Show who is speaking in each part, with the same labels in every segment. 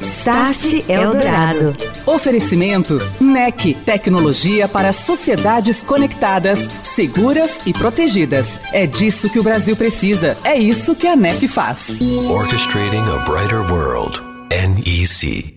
Speaker 1: Start Eldorado.
Speaker 2: Oferecimento NEC, tecnologia para sociedades conectadas, seguras e protegidas. É disso que o Brasil precisa. É isso que a NEC faz.
Speaker 3: Orchestrating a brighter world. NEC.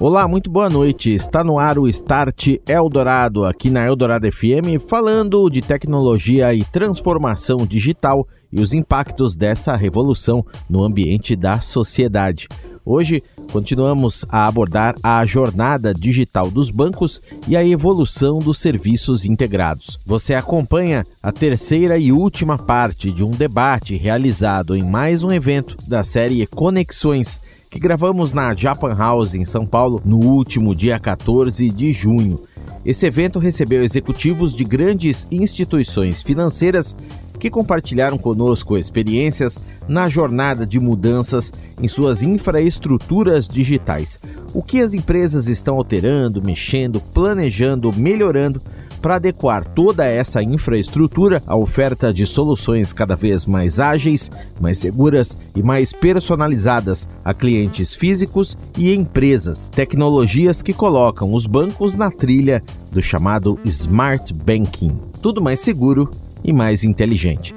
Speaker 4: Olá, muito boa noite. Está no ar o Start Eldorado, aqui na Eldorado FM, falando de tecnologia e transformação digital e os impactos dessa revolução no ambiente da sociedade. Hoje, continuamos a abordar a jornada digital dos bancos e a evolução dos serviços integrados. Você acompanha a terceira e última parte de um debate realizado em mais um evento da série Conexões, que gravamos na Japan House em São Paulo no último dia 14 de junho. Esse evento recebeu executivos de grandes instituições financeiras que compartilharam conosco experiências na jornada de mudanças em suas infraestruturas digitais. O que as empresas estão alterando, mexendo, planejando, melhorando para adequar toda essa infraestrutura à oferta de soluções cada vez mais ágeis, mais seguras e mais personalizadas a clientes físicos e empresas. Tecnologias que colocam os bancos na trilha do chamado Smart Banking. Tudo mais seguro e mais inteligente.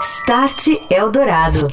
Speaker 1: Start Eldorado.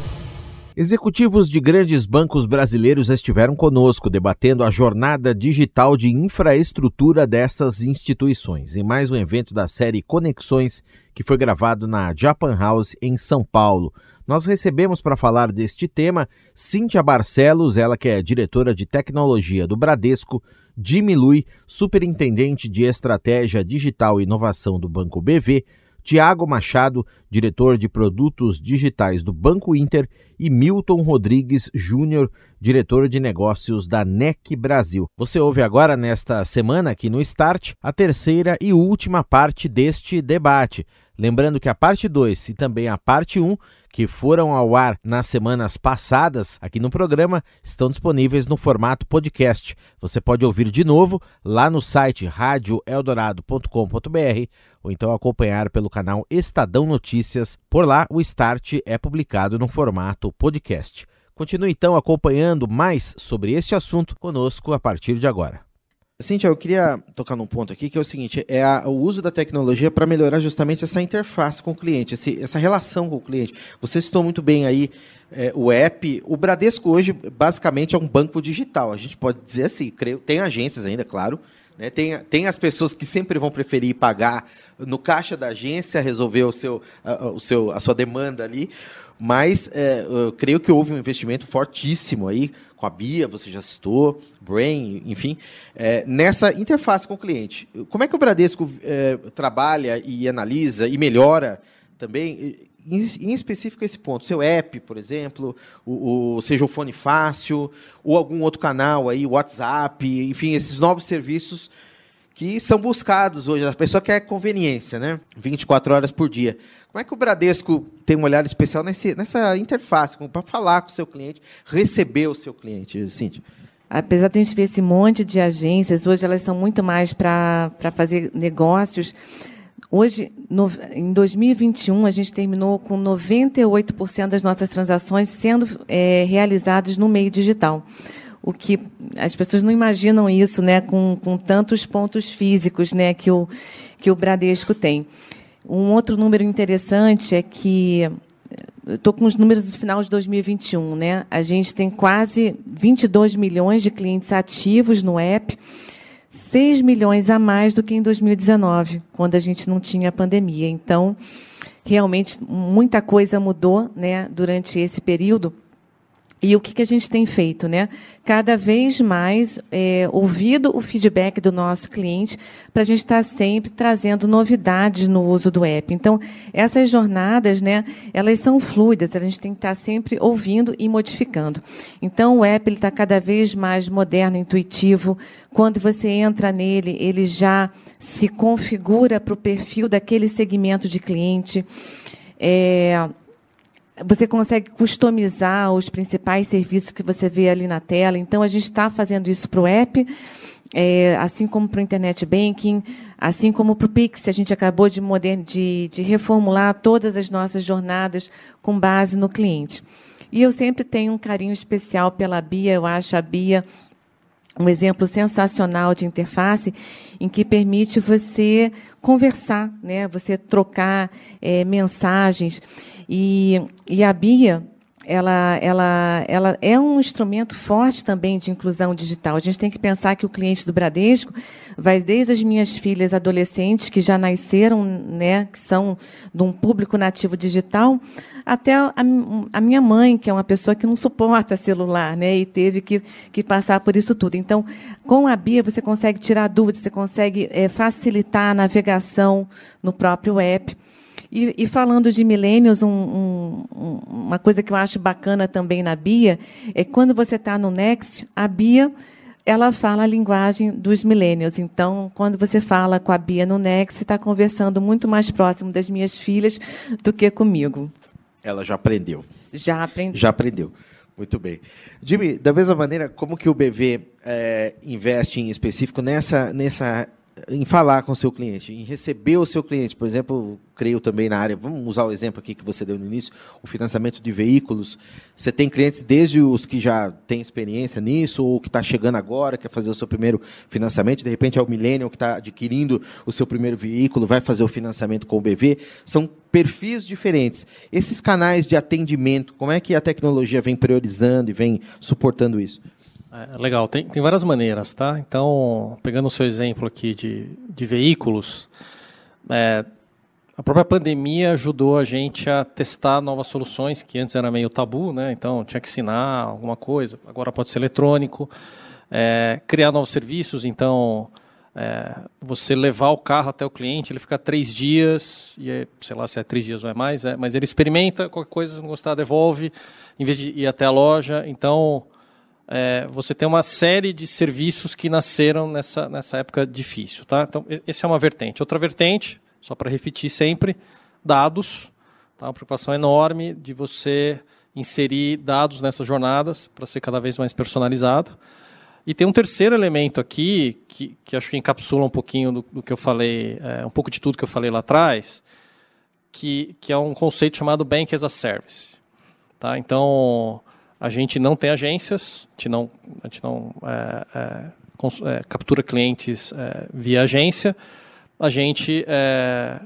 Speaker 4: Executivos de grandes bancos brasileiros estiveram conosco debatendo a jornada digital de infraestrutura dessas instituições, em mais um evento da série Conexões, que foi gravado na Japan House em São Paulo. Nós recebemos para falar deste tema Cíntia Barcelos, ela que é diretora de tecnologia do Bradesco, Jimmy Lui, superintendente de estratégia digital e inovação do Banco BV, Tiago Machado, diretor de produtos digitais do Banco Inter, e Milton Rodrigues Júnior, diretor de negócios da NEC Brasil. Você ouve agora, nesta semana, aqui no Start, a terceira e última parte deste debate. Lembrando que a parte 2 e também a parte 1, um, que foram ao ar nas semanas passadas aqui no programa, estão disponíveis no formato podcast. Você pode ouvir de novo lá no site radioeldorado.com.br ou então acompanhar pelo canal Estadão Notícias. Por lá, o Start é publicado no formato podcast. Continue então acompanhando mais sobre este assunto conosco a partir de agora.
Speaker 5: Cíntia, eu queria tocar num ponto aqui que é o seguinte: é a, o uso da tecnologia para melhorar justamente essa interface com o cliente, esse, essa relação com o cliente. Você citou muito bem aí é, o app. O Bradesco hoje, basicamente, é um banco digital. A gente pode dizer assim, creio, tem agências ainda, claro. Né, tem, tem as pessoas que sempre vão preferir pagar no caixa da agência, resolver o seu, a, o seu, a sua demanda ali. Mas é, eu creio que houve um investimento fortíssimo aí com a Bia, você já citou, Brain, enfim, é, nessa interface com o cliente. Como é que o Bradesco é, trabalha e analisa e melhora também, em, em, específico esse ponto, seu app, por exemplo, o, o, seja o fone fácil, ou algum outro canal aí, WhatsApp, enfim, esses novos serviços que são buscados hoje. A pessoa quer conveniência, né? 24 horas por dia. Como é que o Bradesco tem um olhar especial nesse, nessa interface, para falar com o seu cliente, receber o seu cliente, Cíntia?
Speaker 6: Apesar de a gente ver esse monte de agências, hoje elas são muito mais para fazer negócios. Hoje, no, em 2021, a gente terminou com 98% das nossas transações sendo é, realizadas no meio digital o que as pessoas não imaginam isso, né, com, com tantos pontos físicos, né, que o que o Bradesco tem. Um outro número interessante é que estou com os números do final de 2021, né? A gente tem quase 22 milhões de clientes ativos no app, 6 milhões a mais do que em 2019, quando a gente não tinha pandemia. Então, realmente muita coisa mudou, né, durante esse período. E o que, que a gente tem feito? Né? Cada vez mais é, ouvido o feedback do nosso cliente para a gente estar tá sempre trazendo novidades no uso do app. Então, essas jornadas, né, elas são fluidas, a gente tem que estar tá sempre ouvindo e modificando. Então, o app está cada vez mais moderno, intuitivo. Quando você entra nele, ele já se configura para o perfil daquele segmento de cliente. É, você consegue customizar os principais serviços que você vê ali na tela. Então, a gente está fazendo isso para o app, é, assim como para o Internet Banking, assim como para o Pix. A gente acabou de, de, de reformular todas as nossas jornadas com base no cliente. E eu sempre tenho um carinho especial pela Bia, eu acho a Bia um exemplo sensacional de interface em que permite você conversar, né? você trocar é, mensagens. E, e a Bia, ela, ela, ela é um instrumento forte também de inclusão digital. A gente tem que pensar que o cliente do Bradesco vai desde as minhas filhas adolescentes, que já nasceram, né, que são de um público nativo digital, até a, a, minha mãe, que é uma pessoa que não suporta celular, né, e teve que, que passar por isso tudo. Então, com a Bia, você consegue tirar dúvidas, você consegue é, facilitar a navegação no próprio app. E, e falando de millennials, um, um, uma coisa que eu acho bacana também na Bia é que quando você está no Next, a Bia ela fala a linguagem dos millennials. Então, quando você fala com a Bia no Next, está conversando muito mais próximo das minhas filhas do que comigo.
Speaker 5: Ela já aprendeu.
Speaker 6: Já aprendeu.
Speaker 5: Já aprendeu. Muito bem. Jimmy, da mesma maneira, como que o BV é, investe em específico nessa, nessa em falar com o seu cliente, em receber o seu cliente. Por exemplo, creio também na área, vamos usar o exemplo aqui que você deu no início, o financiamento de veículos. Você tem clientes desde os que já têm experiência nisso, ou que está chegando agora, quer fazer o seu primeiro financiamento, de repente é o millennial que está adquirindo o seu primeiro veículo, vai fazer o financiamento com o BV. São perfis diferentes. Esses canais de atendimento, como é que a tecnologia vem priorizando e vem suportando isso?
Speaker 7: É, legal, tem, tem várias maneiras, tá? Então, pegando o seu exemplo aqui de, de veículos, é, a própria pandemia ajudou a gente a testar novas soluções que antes era meio tabu, né? Então tinha que ensinar alguma coisa, agora pode ser eletrônico, é, criar novos serviços, então é, você levar o carro até o cliente, ele fica três dias, e é, sei lá se é três dias ou é mais, é, mas ele experimenta, qualquer coisa, se não gostar, devolve, em vez de ir até a loja. Então, é, você tem uma série de serviços que nasceram nessa, nessa época difícil. Tá? Então, essa é uma vertente. Outra vertente, só para repetir sempre, dados. Tá? Uma preocupação enorme de você inserir dados nessas jornadas para ser cada vez mais personalizado. E tem um terceiro elemento aqui, que, que acho que encapsula um pouquinho do, do que eu falei, é, um pouco de tudo que eu falei lá atrás, que, que é um conceito chamado Bank as a Service. Tá? Então, a gente não tem agências, a gente não, a gente não é, é, é captura clientes é, via agência. A gente é,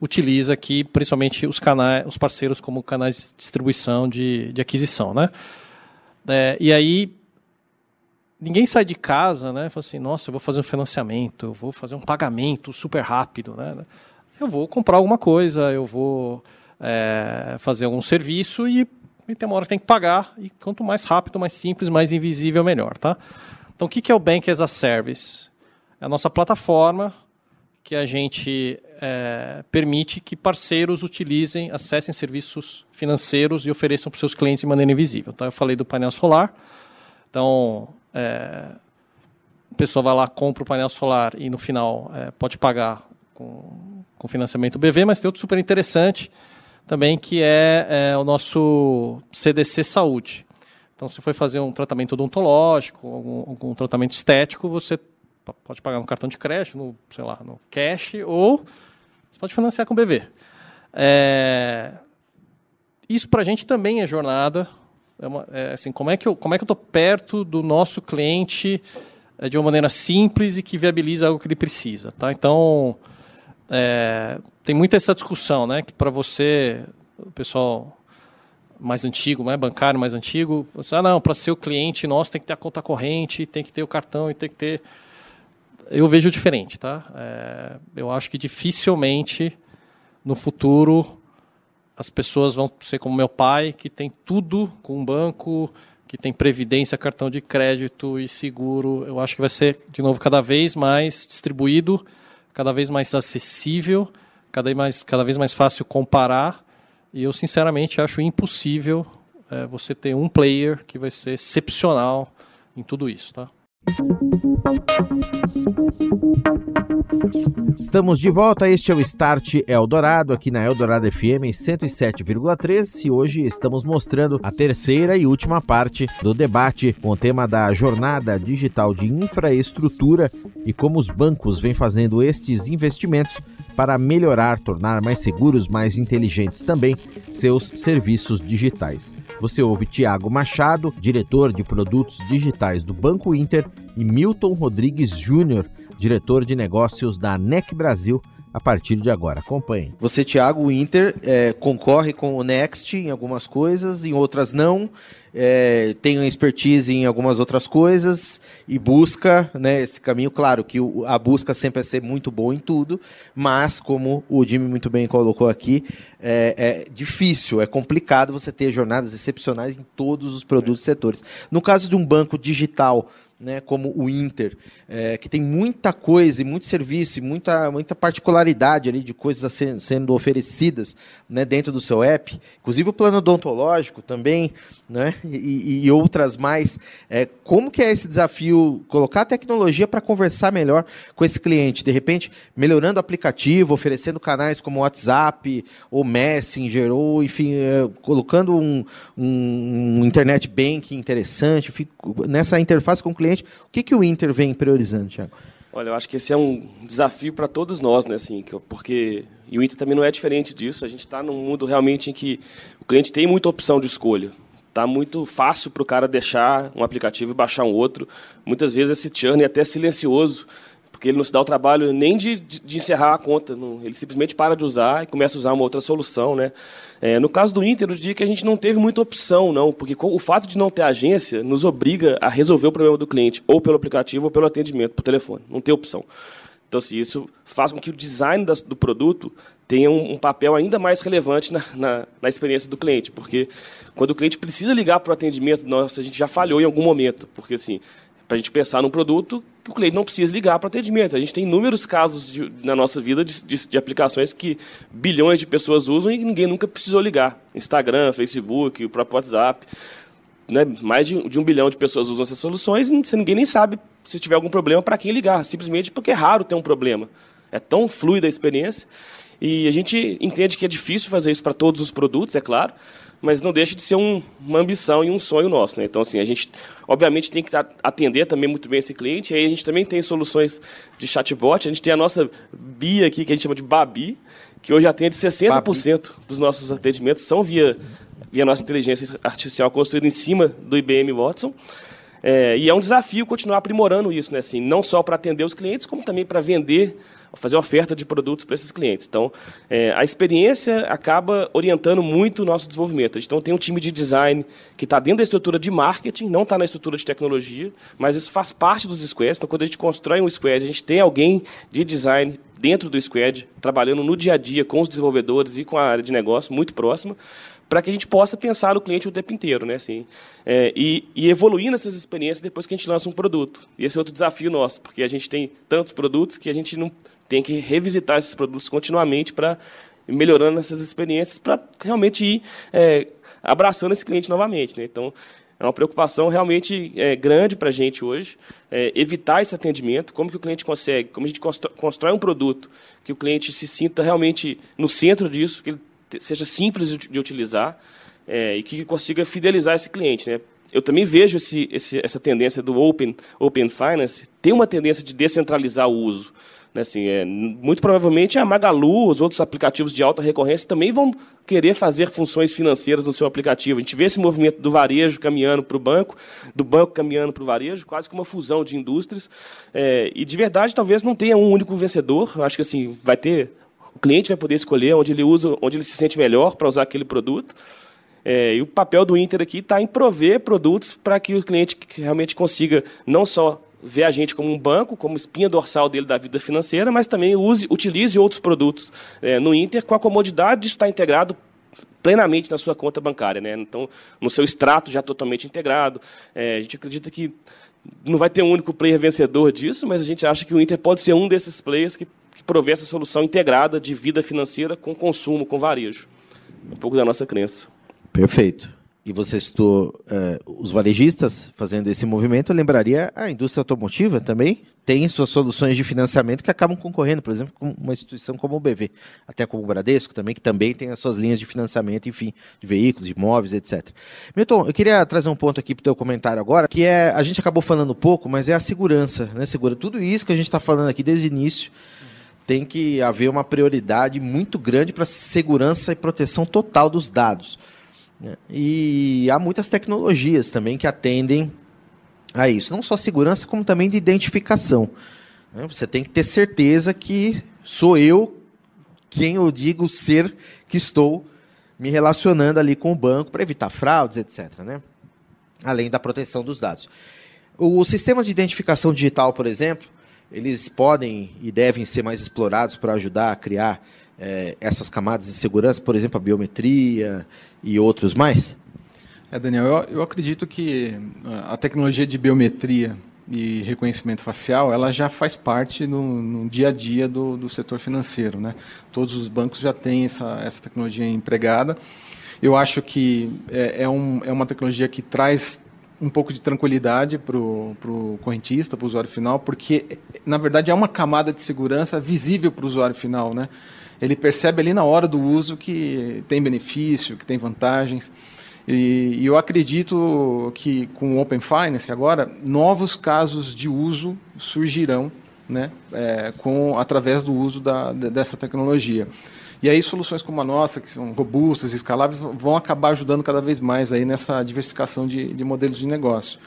Speaker 7: utiliza aqui principalmente os canais, os parceiros como canais de distribuição de, de aquisição, né? É, e aí ninguém sai de casa, né? Fala assim, nossa, eu vou fazer um financiamento, eu vou fazer um pagamento super rápido, né? Eu vou comprar alguma coisa, eu vou é, fazer algum serviço e e tem uma hora que tem que pagar, e quanto mais rápido, mais simples, mais invisível, melhor. Tá? Então, o que é o Bank as a Service? É a nossa plataforma que a gente é, permite que parceiros utilizem, acessem serviços financeiros e ofereçam para os seus clientes de maneira invisível. Então, eu falei do painel solar. Então, é, a pessoa vai lá, compra o painel solar e no final é, pode pagar com, com financiamento BV, mas tem outro super interessante, também, que é, é, o nosso CDC Saúde. Então, se for fazer um tratamento odontológico, algum, algum, tratamento estético, você pode pagar no cartão de crédito, no, sei lá, no cash, ou você pode financiar com o BV. É, isso para a gente também é jornada. É uma, é, assim, como é que eu como é que eu estou perto do nosso cliente é, de uma maneira simples e que viabiliza algo que ele precisa, tá? Então é, tem muita essa discussão, né? Que para você, o pessoal mais antigo, né, bancário mais antigo, você, ah, não, para ser o cliente nosso tem que ter a conta corrente, tem que ter o cartão e tem que ter. Eu vejo diferente, tá? É, eu acho que dificilmente no futuro as pessoas vão ser como meu pai, que tem tudo com um banco, que tem previdência, cartão de crédito e seguro. Eu acho que vai ser, de novo, cada vez mais distribuído cada vez mais acessível, cada vez mais, cada vez mais fácil comparar. E eu, sinceramente, acho impossível é, você ter um player que vai ser excepcional em tudo isso. Tá?
Speaker 4: Estamos de volta, este é o Start Eldorado, aqui na Eldorado FM 107,3 e hoje estamos mostrando a terceira e última parte do debate com o tema da jornada digital de infraestrutura e como os bancos vêm fazendo estes investimentos
Speaker 8: para melhorar, tornar mais seguros, mais inteligentes também seus serviços digitais. Você ouve Tiago Machado, diretor de produtos digitais do Banco Inter, e Milton Rodrigues Júnior, diretor de negócios da NEC Brasil a partir de agora. Acompanhe.
Speaker 4: Você, Thiago, o Inter é, concorre com o Next em algumas coisas, em outras não. É, tem expertise em algumas outras coisas e busca né, esse caminho. Claro que o, a busca sempre é ser muito bom em tudo, mas como o Jimmy muito bem colocou aqui, é, é difícil, é complicado você ter jornadas excepcionais em todos os produtos e setores. No caso de um banco digital né, como o Inter, é, que tem muita coisa e muito serviço e muita, muita particularidade ali de coisas ser, sendo oferecidas né, dentro do seu app, inclusive o plano odontológico também, né, e, e outras mais. É, como que é esse desafio, colocar a tecnologia para conversar melhor com esse cliente? De repente, melhorando o aplicativo, oferecendo canais como WhatsApp ou Messenger, ou enfim, é, colocando um, um, um internet banking interessante, enfim, nessa interface com o cliente, o que, que o Inter vem priorizando, Thiago?
Speaker 9: Olha, eu acho que esse é um desafio para todos nós, né? Assim, porque e o Inter também não é diferente disso. A gente está num mundo realmente em que o cliente tem muita opção de escolha. Tá muito fácil para o cara deixar um aplicativo e baixar um outro. Muitas vezes esse churn é até silencioso porque ele não se dá o trabalho nem de, de, encerrar a conta, não, ele simplesmente para de usar e começa a usar uma outra solução. Né? É, no caso do Inter, eu diria que a gente não teve muita opção, não, porque o fato de não ter agência nos obriga a resolver o problema do cliente, ou pelo aplicativo ou pelo atendimento, por telefone. Não tem opção. Então, assim, isso faz com que o design das, do produto tenha um, um, papel ainda mais relevante na, na, na, experiência do cliente, porque quando o cliente precisa ligar para o atendimento, nossa, a gente já falhou em algum momento, porque assim, para a gente pensar num produto que o cliente não precisa ligar para atendimento. A gente tem inúmeros casos de, na nossa vida de, de, de, aplicações que bilhões de pessoas usam e ninguém nunca precisou ligar. Instagram, Facebook, o próprio WhatsApp. Né? Mais de, de um bilhão de pessoas usam essas soluções e ninguém nem sabe se tiver algum problema para quem ligar, simplesmente porque é raro ter um problema. É tão fluida a experiência. E a gente entende que é difícil fazer isso para todos os produtos, é claro, mas não deixa de ser um, uma ambição e um sonho nosso. Né? Então, assim, a gente, obviamente, tem que atender também muito bem esse cliente. E aí a gente também tem soluções de chatbot. A gente tem a nossa BIA aqui, que a gente chama de Babi, que hoje atende 60% Babi. dos nossos atendimentos são via, via nossa inteligência artificial construída em cima do IBM Watson. É, e é um desafio continuar aprimorando isso, né? Assim, não só para atender os clientes, como também para vender fazer oferta de produtos para esses clientes. Então, é, a experiência acaba orientando muito o nosso desenvolvimento. Então, tem um time de design que está dentro da estrutura de marketing, não está na estrutura de tecnologia, mas isso faz parte dos squads. Então, quando a gente constrói um squad, a gente tem alguém de design dentro do squad, trabalhando no dia a dia com os desenvolvedores e com a área de negócio muito próxima, para que a gente possa pensar no cliente o tempo inteiro, né? Assim, é, e, e evoluir nessas experiências depois que a gente lança um produto. E esse é outro desafio nosso, porque a gente tem tantos produtos que a gente não tem que revisitar esses produtos continuamente para melhorando essas experiências para realmente ir é, abraçando esse cliente novamente. Né? Então, é uma preocupação realmente é, grande para a gente hoje, é, evitar esse atendimento, como que o cliente consegue, como a gente constrói um produto que o cliente se sinta realmente no centro disso, que ele seja simples de utilizar é, e que consiga fidelizar esse cliente. Né? Eu também vejo esse, esse, essa tendência do Open, open Finance, tem uma tendência de descentralizar o uso. Né, assim, é, muito provavelmente a Magalu, os outros aplicativos de alta recorrência também vão querer fazer funções financeiras no seu aplicativo. A gente vê esse movimento do varejo caminhando para o banco, do banco caminhando para o varejo, quase que uma fusão de indústrias. É, e de verdade, talvez não tenha um único vencedor. Eu acho que assim vai ter o cliente vai poder escolher onde ele usa, onde ele se sente melhor para usar aquele produto. É, e o papel do Inter aqui está em prover produtos para que o cliente realmente consiga não só vê a gente como um banco, como espinha dorsal dele da vida financeira, mas também use, utilize outros produtos é, no Inter com a comodidade de estar integrado plenamente na sua conta bancária, né? Então, no seu extrato já totalmente integrado. É, a gente acredita que não vai ter um único player vencedor disso, mas a gente acha que o Inter pode ser um desses players que, provê essa solução integrada de vida financeira com consumo, com varejo. Um pouco da nossa crença.
Speaker 4: Perfeito e você citou uh, os varejistas fazendo esse movimento, eu lembraria a indústria automotiva também tem suas soluções de financiamento que acabam concorrendo, por exemplo, com uma instituição como o BV, até como o Bradesco também, que também tem as suas linhas de financiamento, enfim, de veículos, de imóveis, etc. Milton, eu queria trazer um ponto aqui para o teu comentário agora, que é, a gente acabou falando pouco, mas é a segurança, né, segura tudo isso que a gente está falando aqui desde o início,
Speaker 5: tem que haver uma prioridade muito grande para segurança e proteção total dos dados. Né? E há muitas tecnologias também que atendem a isso, não só segurança, como também de identificação. Né? Você tem que ter certeza que sou eu quem eu digo ser que estou me relacionando ali com o banco para evitar fraudes, etc. Né? Além da proteção dos dados. Os sistemas de identificação digital, por exemplo, eles podem e devem ser mais explorados para ajudar a criar é, essas camadas de segurança, por exemplo, a biometria e outros mais?
Speaker 10: É, Daniel, eu, eu acredito que a tecnologia de biometria e reconhecimento facial, ela já faz parte no, no dia a dia do, do, setor financeiro. Né? Todos os bancos já têm essa, essa tecnologia empregada. Eu acho que é, é, um, é uma tecnologia que traz um pouco de tranquilidade para o correntista, para o usuário final, porque, na verdade, é uma camada de segurança visível para o usuário final. Né? Ele percebe ali na hora do uso que tem benefício, que tem vantagens. E, e eu acredito que com o Open Finance agora, novos casos de uso surgirão né, é, com, através do uso da, dessa tecnologia. E aí soluções como a nossa, que são robustas escaláveis, vão acabar ajudando cada vez mais aí nessa diversificação de, de modelos de negócio.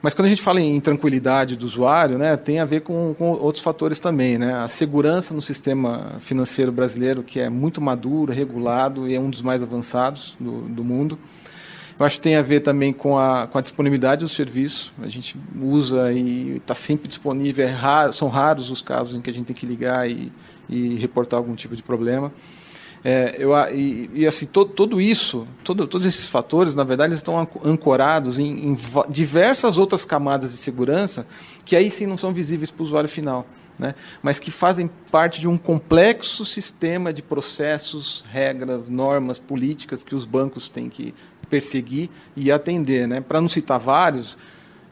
Speaker 10: Mas quando a gente fala em tranquilidade do usuário, né, tem a ver com, com, outros fatores também. Né? A segurança no sistema financeiro brasileiro, que é muito maduro, regulado e é um dos mais avançados do, do mundo. Eu acho que tem a ver também com a, com a disponibilidade do serviço. A gente usa e está sempre disponível. É raro, são raros os casos em que a gente tem que ligar e, e reportar algum tipo de problema. É, eu, e, e, assim, todo, todo isso, todo, todos esses fatores, na verdade, estão ancorados em, em diversas outras camadas de segurança que aí sim não são visíveis para o usuário final. Né? mas que fazem parte de um complexo sistema de processos, regras, normas, políticas que os bancos têm que perseguir e atender. Né? Para não citar vários,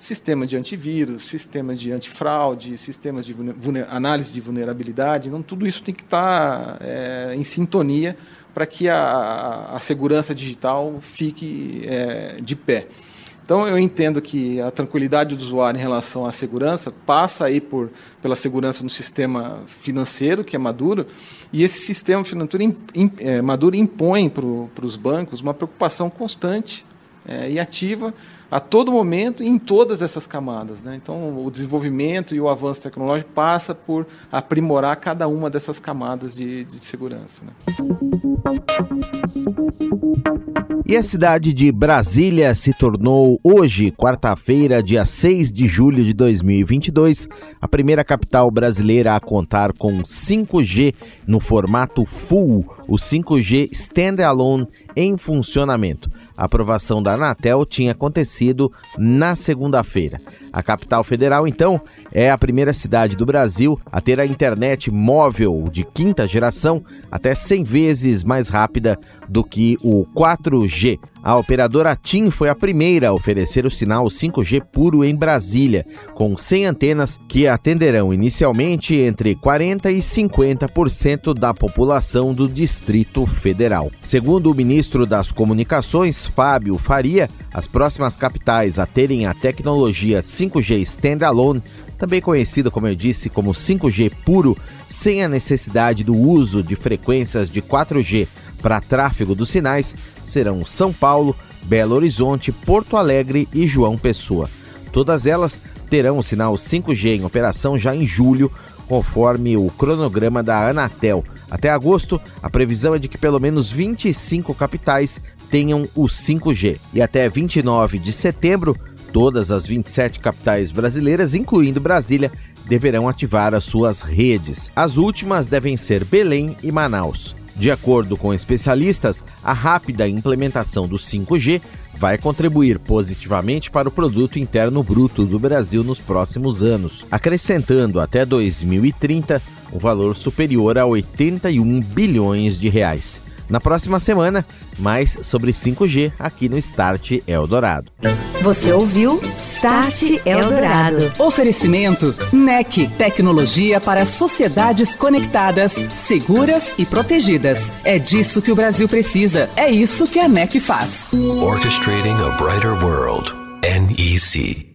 Speaker 10: sistema de antivírus, sistemas de antifraude, sistemas de análise de vulnerabilidade, não, tudo isso tem que estar tá, é, em sintonia para que a, a, segurança digital fique é, de pé. Então, eu entendo que a tranquilidade do usuário em relação à segurança passa aí por, pela segurança no sistema financeiro, que é maduro, e esse sistema financeiro in, in, é, maduro impõe para os bancos uma preocupação constante é, e ativa a todo momento em todas essas camadas. Né? Então, o desenvolvimento e o avanço tecnológico passa por aprimorar cada uma dessas camadas de, de segurança. Né?
Speaker 4: E a cidade de Brasília se tornou hoje, quarta-feira, dia 6 de julho de 2022, a primeira capital brasileira a contar com 5G no formato full, o 5G standalone em funcionamento. A aprovação da Anatel tinha acontecido na segunda-feira. A capital federal, então, é a primeira cidade do Brasil a ter a internet móvel de quinta geração até 100 vezes mais rápida do que o 4G. A operadora TIM foi a primeira a oferecer o sinal 5G puro em Brasília, com 100 antenas que atenderão inicialmente entre 40 e 50% da população do Distrito Federal. Segundo o ministro das Comunicações, Fábio Faria, as próximas capitais a terem a tecnologia 5G standalone também conhecido, como eu disse, como 5G puro, sem a necessidade do uso de frequências de 4G para tráfego dos sinais, serão São Paulo, Belo Horizonte, Porto Alegre e João Pessoa. Todas elas terão o sinal 5G em operação já em julho, conforme o cronograma da Anatel. Até agosto, a previsão é de que pelo menos 25 capitais tenham o 5G. E até 29 de setembro, Todas as 27 capitais brasileiras, incluindo Brasília, deverão ativar as suas redes. As últimas devem ser Belém e Manaus. De acordo com especialistas, a rápida implementação do 5G vai contribuir positivamente para o produto interno bruto do Brasil nos próximos anos, acrescentando até 2030 um valor superior a 81 bilhões de reais. Na próxima semana, mais sobre 5G aqui no Start Eldorado.
Speaker 1: Você ouviu Start Eldorado.
Speaker 2: Oferecimento NEC, tecnologia para sociedades conectadas, seguras e protegidas. É disso que o Brasil precisa. É isso que a NEC faz.
Speaker 3: Orchestrating a brighter world. NEC.